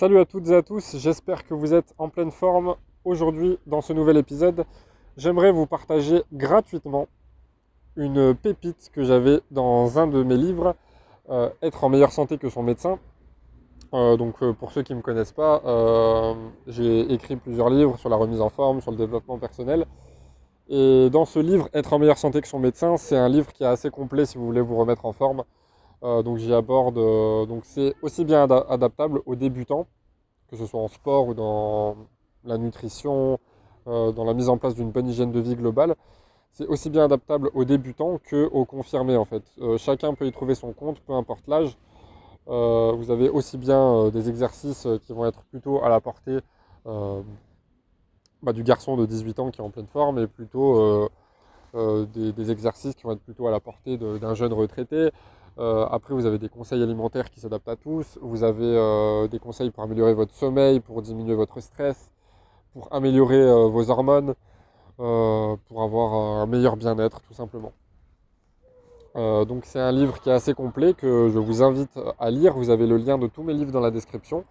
Salut à toutes et à tous, j'espère que vous êtes en pleine forme. Aujourd'hui, dans ce nouvel épisode, j'aimerais vous partager gratuitement une pépite que j'avais dans un de mes livres, euh, Être en meilleure santé que son médecin. Euh, donc euh, pour ceux qui ne me connaissent pas, j'ai écrit plusieurs livres sur la remise en forme, sur le développement personnel. Et dans ce livre, Être en meilleure santé que son médecin, c'est un livre qui est assez complet si vous voulez vous remettre en forme. Euh, donc j'y aborde, euh, donc c'est aussi bien adaptable aux débutants, que ce soit en sport ou dans la nutrition, euh, dans la mise en place d'une bonne hygiène de vie globale. C'est aussi bien adaptable aux débutants qu'aux confirmés en fait. chacun peut y trouver son compte, peu importe l'âge. vous avez aussi bien des exercices qui vont être plutôt à la portée du garçon de 18 ans qui est en pleine forme et plutôt des, exercices qui vont être plutôt à la portée d'un jeune retraité. Euh, après, vous avez des conseils alimentaires qui s'adaptent à tous. Vous avez euh, des conseils pour améliorer votre sommeil, pour diminuer votre stress, pour améliorer euh, vos hormones, pour avoir un meilleur bien-être, tout simplement. donc c'est un livre qui est assez complet que je vous invite à lire. Vous avez le lien de tous mes livres dans la description.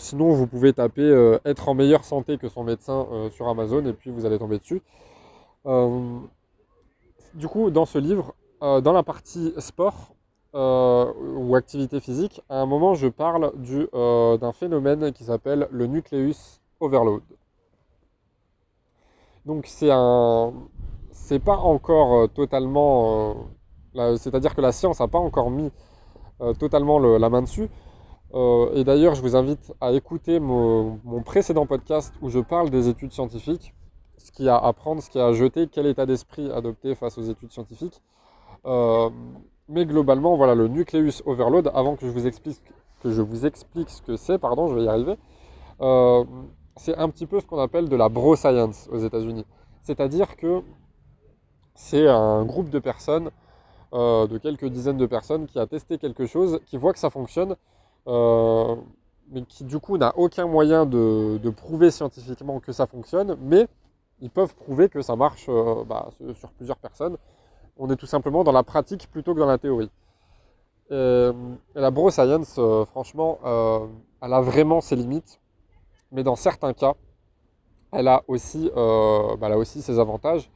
sinon, vous pouvez taper Être en meilleure santé que son médecin sur Amazon et puis vous allez tomber dessus. du coup, dans ce livre, dans la partie sport euh, ou activité physique, à un moment, je parle euh, d'un phénomène qui s'appelle le nucleus overload. Donc c'est un, c'est pas encore totalement, c'est-à-dire que la science n'a pas encore mis totalement la main dessus. et d'ailleurs, je vous invite à écouter mon, mon, précédent podcast où je parle des études scientifiques, ce qu'il y a à prendre, ce qu'il y a à jeter, quel état d'esprit adopter face aux études scientifiques. Euh, mais globalement, voilà, le nucleus overload, avant que je vous explique, ce que c'est, pardon, je vais y arriver, euh, c'est un petit peu ce qu'on appelle de la bro science aux États-Unis. C'est-à-dire que c'est un groupe de personnes, euh, de quelques dizaines de personnes, qui a testé quelque chose, qui voit que ça fonctionne, mais qui du coup n'a aucun moyen de, prouver scientifiquement que ça fonctionne, mais ils peuvent prouver que ça marche bah, sur plusieurs personnes on est tout simplement dans la pratique plutôt que dans la théorie. Euh, et, la bro science, euh, franchement, euh, elle a vraiment ses limites, mais dans certains cas, elle a aussi, bah, ses avantages.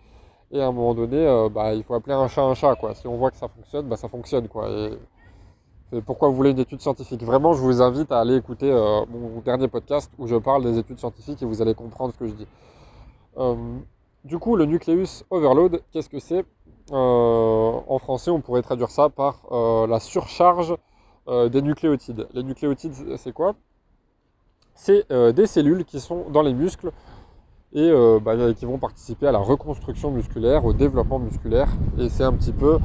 Et à un moment donné, bah, il faut appeler un chat un chat. Si on voit que ça fonctionne, bah, ça fonctionne. Quoi. Et, pourquoi vous voulez une étude scientifique Vraiment, je vous invite à aller écouter mon dernier podcast où je parle des études scientifiques et vous allez comprendre ce que je dis. Du coup, le nucleus overload, qu'est-ce que c'est euh, en français, on pourrait traduire ça par euh, la surcharge euh, des nucléotides. Les nucléotides, c'est quoi C'est des cellules qui sont dans les muscles et bah, qui vont participer à la reconstruction musculaire, au développement musculaire. Et c'est un petit peu,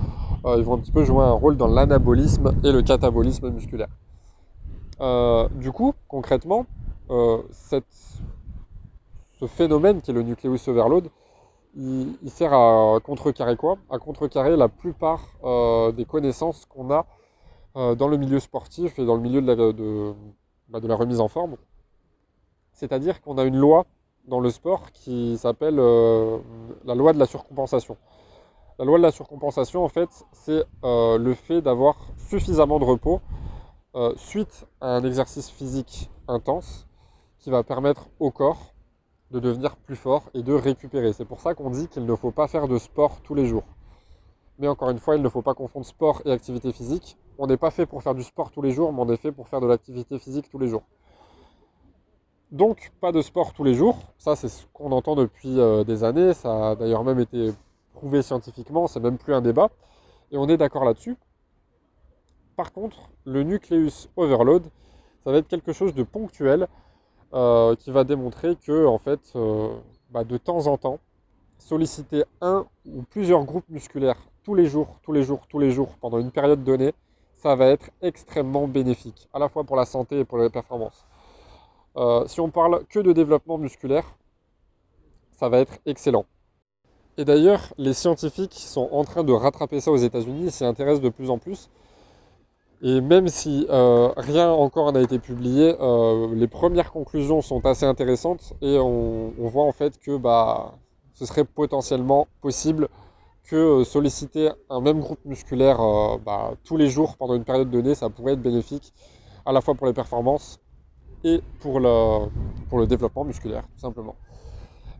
ils vont un petit peu jouer un rôle dans l'anabolisme et le catabolisme musculaire. du coup, concrètement, ce phénomène qui est le nucleus overload, il, sert à contrecarrer quoi? À contrecarrer la plupart euh, des connaissances qu'on a euh, dans le milieu sportif et dans le milieu de la, bah, de, la remise en forme. C'est-à-dire qu'on a une loi dans le sport qui s'appelle euh, la loi de la surcompensation. La loi de la surcompensation, en fait, c'est le fait d'avoir suffisamment de repos suite à un exercice physique intense qui va permettre au corps de devenir plus fort et de récupérer. C'est pour ça qu'on dit qu'il ne faut pas faire de sport tous les jours. Mais encore une fois, il ne faut pas confondre sport et activité physique. On n'est pas fait pour faire du sport tous les jours, mais on est fait pour faire de l'activité physique tous les jours. Donc, pas de sport tous les jours. Ça, c'est ce qu'on entend depuis euh, des années. Ça a d'ailleurs même été prouvé scientifiquement. C'est même plus un débat. Et on est d'accord là-dessus. Par contre, le nucleus overload, ça va être quelque chose de ponctuel euh, qui va démontrer que en fait, euh, bah, de temps en temps, solliciter un ou plusieurs groupes musculaires tous les jours, tous les jours, tous les jours, pendant une période donnée, ça va être extrêmement bénéfique, à la fois pour la santé et pour les performances. Euh, si on parle que de développement musculaire, ça va être excellent. Et d'ailleurs, les scientifiques sont en train de rattraper ça aux États-Unis, s'y intéressent de plus en plus. Et même si euh, rien encore n'a été publié, euh, les premières conclusions sont assez intéressantes et on, voit en fait que bah, ce serait potentiellement possible que euh, solliciter un même groupe musculaire bah, tous les jours pendant une période donnée, ça pourrait être bénéfique à la fois pour les performances et pour le, pour le développement musculaire, tout simplement.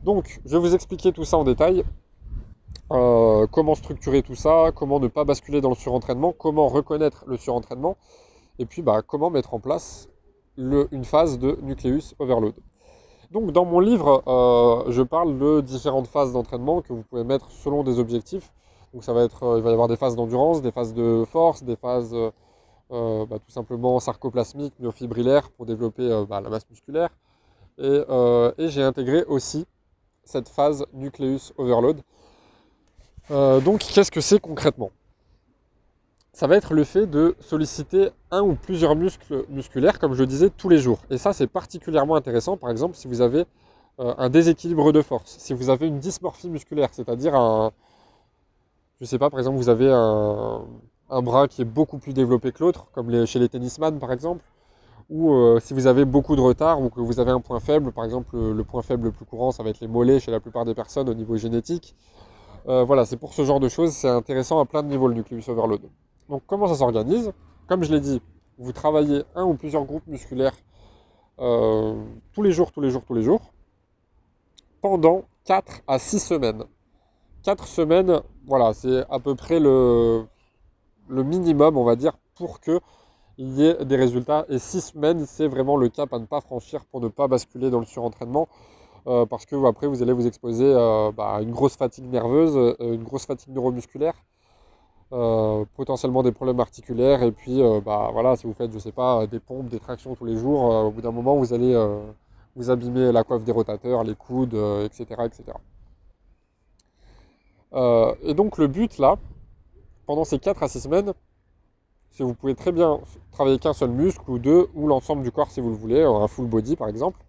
Donc, je vais vous expliquer tout ça en détail. Euh, comment structurer tout ça, comment ne pas basculer dans le surentraînement, comment reconnaître le surentraînement, et puis bah, comment mettre en place une phase de nucleus overload. Donc dans mon livre, euh, je parle de différentes phases d'entraînement que vous pouvez mettre selon des objectifs. Donc ça euh, il va y avoir des phases d'endurance, des phases de force, des phases bah, tout simplement sarcoplasmiques, myofibrillaires pour développer bah, la masse musculaire. Et j'ai intégré aussi cette phase nucleus overload euh, donc qu'est-ce que c'est concrètement? Ça va être le fait de solliciter un ou plusieurs muscles musculaires, comme je disais, tous les jours. Et ça, c'est particulièrement intéressant, par exemple, si vous avez euh, un déséquilibre de force, si vous avez une dysmorphie musculaire, c'est-à-dire un... Je sais pas, par exemple, vous avez un, bras qui est beaucoup plus développé que l'autre, comme chez les tennisman par exemple, ou euh, si vous avez beaucoup de retard ou que vous avez un point faible, par exemple le, point faible le plus courant ça va être les mollets chez la plupart des personnes au niveau génétique, euh, voilà, c'est pour ce genre de choses, c'est intéressant à plein de niveaux le nucleus overload. Donc comment ça s'organise? Comme je l'ai dit, vous travaillez un ou plusieurs groupes musculaires euh, tous les jours, tous les jours, tous les jours, pendant 4 à 6 semaines. 4 semaines, voilà, c'est à peu près le, le minimum, on va dire, pour qu'il y ait des résultats. Et 6 semaines, c'est vraiment le cap à ne pas franchir pour ne pas basculer dans le surentraînement. Euh, parce que après vous allez vous exposer euh, bah, à une grosse fatigue nerveuse, euh, une grosse fatigue neuromusculaire, potentiellement des problèmes articulaires, et puis bah, voilà, si vous faites, je sais pas, des pompes, des tractions tous les jours, au bout d'un moment vous allez vous abîmer la coiffe des rotateurs, les coudes, etc. etc. et donc le but là, pendant ces 4 à 6 semaines, si vous pouvez très bien travailler qu'un seul muscle ou deux, ou l'ensemble du corps si vous le voulez, un full body par exemple,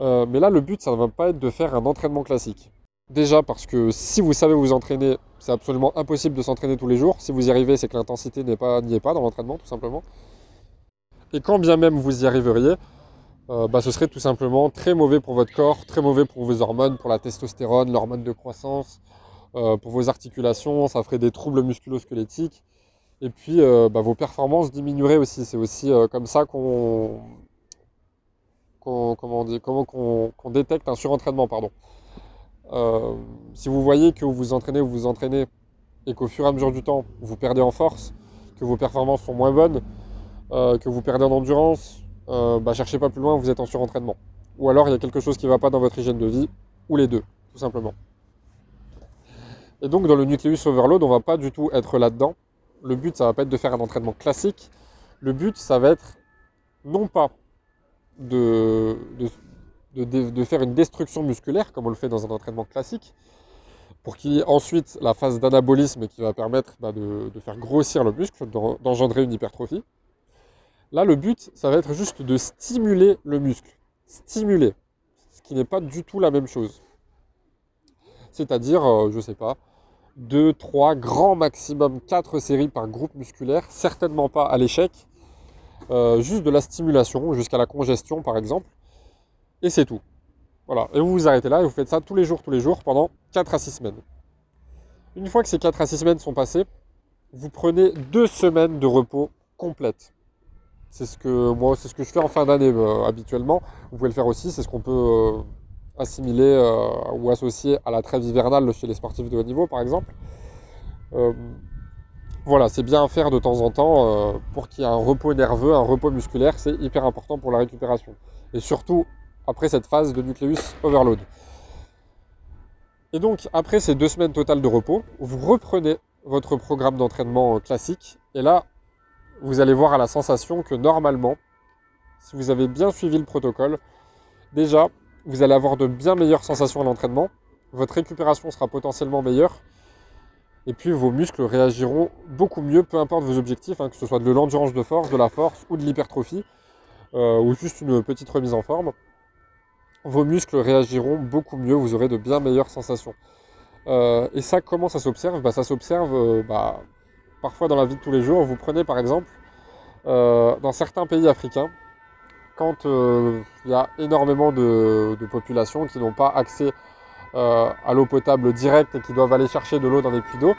euh, mais là, le but, ça ne va pas être de faire un entraînement classique. Déjà parce que si vous savez vous entraîner, c'est absolument impossible de s'entraîner tous les jours. Si vous y arrivez, c'est que l'intensité n'y est pas, dans l'entraînement, tout simplement. Et quand bien même vous y arriveriez, euh, bah, ce serait tout simplement très mauvais pour votre corps, très mauvais pour vos hormones, pour la testostérone, l'hormone de croissance, euh, pour vos articulations, ça ferait des troubles musculo-squelettiques. Et puis bah, vos performances diminueraient aussi. C'est aussi comme ça qu'on comment, comment qu'on détecte un surentraînement. Pardon. Euh, si vous voyez que vous vous entraînez, vous vous entraînez et qu'au fur et à mesure du temps, vous perdez en force, que vos performances sont moins bonnes, euh, que vous perdez en endurance, euh, bah, cherchez pas plus loin, vous êtes en surentraînement. Ou alors il y a quelque chose qui ne va pas dans votre hygiène de vie, ou les deux, tout simplement. Et donc dans le nucleus overload, on va pas du tout être là-dedans. Le but, ça va pas être de faire un entraînement classique. Le but, ça va être non pas de, faire une destruction musculaire, comme on le fait dans un entraînement classique, pour qu'il y ait ensuite la phase d'anabolisme qui va permettre bah, de, faire grossir le muscle, d'engendrer une hypertrophie. Là, le but, ça va être juste de stimuler le muscle. Stimuler. Ce qui n'est pas du tout la même chose. C'est-à-dire, euh, je ne sais pas, 2, 3, grand maximum 4 séries par groupe musculaire, certainement pas à l'échec, euh, juste de la stimulation jusqu'à la congestion par exemple, et c'est tout. Voilà, et vous vous arrêtez là et vous faites ça tous les jours, tous les jours pendant 4 à 6 semaines. Une fois que ces 4 à 6 semaines sont passées, vous prenez 2 semaines de repos complètes. C'est ce que moi, c'est ce que je fais en fin d'année euh, habituellement. Vous pouvez le faire aussi, c'est ce qu'on peut euh, assimiler ou associer à la trêve hivernale chez les sportifs de haut niveau par exemple. Voilà, c'est bien à faire de temps en temps euh, pour qu'il y ait un repos nerveux, un repos musculaire, c'est hyper important pour la récupération. Et surtout après cette phase de nucleus overload. Et donc après ces deux semaines totales de repos, vous reprenez votre programme d'entraînement euh, classique et là vous allez voir à la sensation que normalement, si vous avez bien suivi le protocole, déjà vous allez avoir de bien meilleures sensations à l'entraînement, votre récupération sera potentiellement meilleure et puis vos muscles réagiront beaucoup mieux, peu importe vos objectifs, hein, que ce soit de l'endurance de force, de la force ou de l'hypertrophie, euh, ou juste une petite remise en forme. Vos muscles réagiront beaucoup mieux, vous aurez de bien meilleures sensations. Euh, et ça, comment ça s'observe? Bah, Ça s'observe euh, bah, parfois dans la vie de tous les jours. Vous prenez par exemple, dans certains pays africains, quand il y a énormément de, de populations qui n'ont pas accès euh, à l'eau potable directe et qui doivent aller chercher de l'eau dans des puits d'eau,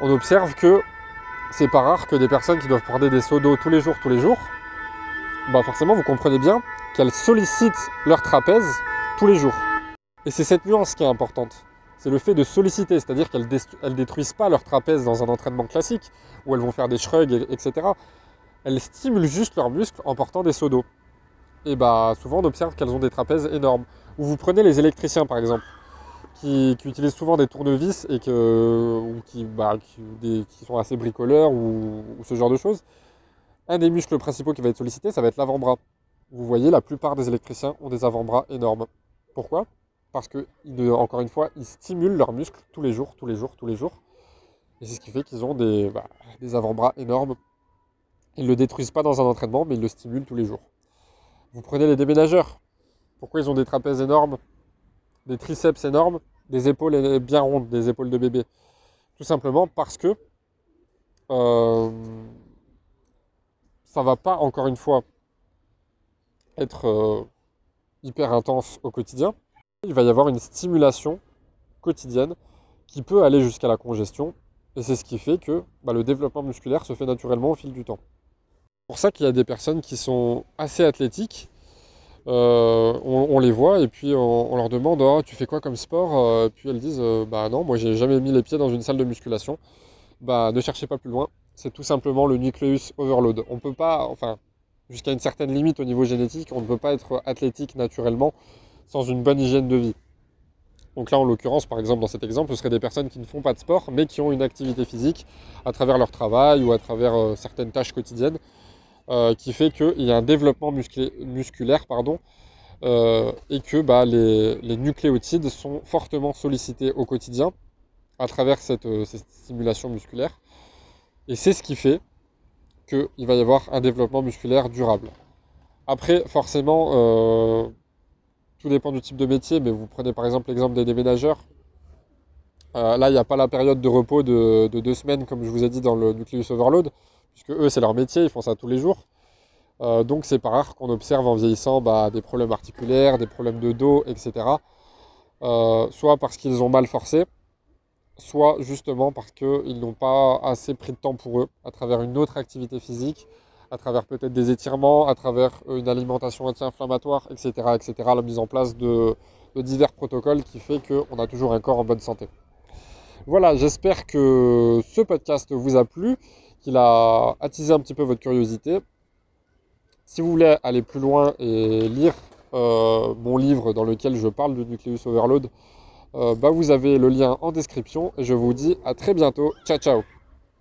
on observe que c'est pas rare que des personnes qui doivent prendre des seaux d'eau tous les jours, tous les jours, bah forcément vous comprenez bien qu'elles sollicitent leur trapèze tous les jours. Et c'est cette nuance qui est importante. C'est le fait de solliciter, c'est-à-dire qu'elles ne détruisent pas leur trapèze dans un entraînement classique, où elles vont faire des shrugs, etc. Elles stimulent juste leurs muscles en portant des seaux d'eau. Et bah souvent on observe qu'elles ont des trapèzes énormes. Ou vous prenez les électriciens par exemple, qui, utilisent souvent des tournevis et que, ou qui, bah, sont assez bricoleurs ou, ce genre de choses. Un des muscles principaux qui va être sollicité, ça va être l'avant-bras. Vous voyez, la plupart des électriciens ont des avant-bras énormes. Pourquoi? Parce que, encore une fois, ils stimulent leurs muscles tous les jours, tous les jours, tous les jours. Et c'est ce qui fait qu'ils ont des, bah, des avant-bras énormes. Ils ne le détruisent pas dans un entraînement, mais ils le stimulent tous les jours. Vous prenez les déménageurs. Pourquoi ils ont des trapèzes énormes, des triceps énormes, des épaules bien rondes, des épaules de bébé? Tout simplement parce que euh, ça va pas, encore une fois, être euh, hyper intense au quotidien. Il va y avoir une stimulation quotidienne qui peut aller jusqu'à la congestion. Et c'est ce qui fait que bah, le développement musculaire se fait naturellement au fil du temps. C'est pour ça qu'il y a des personnes qui sont assez athlétiques. Euh, on, les voit et puis on, leur demande oh, tu fais quoi comme sport? Euh, Puis elles disent bah non, moi j'ai jamais mis les pieds dans une salle de musculation. Bah ne cherchez pas plus loin c'est tout simplement le nucleus overload. On peut pas, enfin, jusqu'à une certaine limite au niveau génétique, on ne peut pas être athlétique naturellement sans une bonne hygiène de vie. Donc là, en l'occurrence, par exemple, dans cet exemple, ce seraient des personnes qui ne font pas de sport, mais qui ont une activité physique à travers leur travail ou à travers euh, certaines tâches quotidiennes, euh, qui fait qu'il y a un développement musculaire euh, et que bah, les, nucléotides sont fortement sollicités au quotidien à travers cette stimulation musculaire. Et c'est ce qui fait qu'il va y avoir un développement musculaire durable. Après, forcément, euh, tout dépend du type de métier, mais vous prenez par exemple l'exemple des déménageurs. Euh, là, il n'y a pas la période de repos de, deux semaines, comme je vous ai dit dans le Nucleus Overload, puisque eux, c'est leur métier, ils font ça tous les jours. Euh, donc, c'est pas rare qu'on observe en vieillissant bah, des problèmes articulaires, des problèmes de dos, etc. soit parce qu'ils ont mal forcé, soit justement parce qu'ils n'ont pas assez pris de temps pour eux, à travers une autre activité physique, à travers peut-être des étirements, à travers une alimentation anti-inflammatoire, etc., etc., la mise en place de, divers protocoles qui fait qu'on a toujours un corps en bonne santé. Voilà, j'espère que ce podcast vous a plu, qu'il a attisé un petit peu votre curiosité. Si vous voulez aller plus loin et lire euh, mon livre dans lequel je parle du nucleus overload, euh, bah, vous avez le lien en description je vous dis à très bientôt. Ciao ciao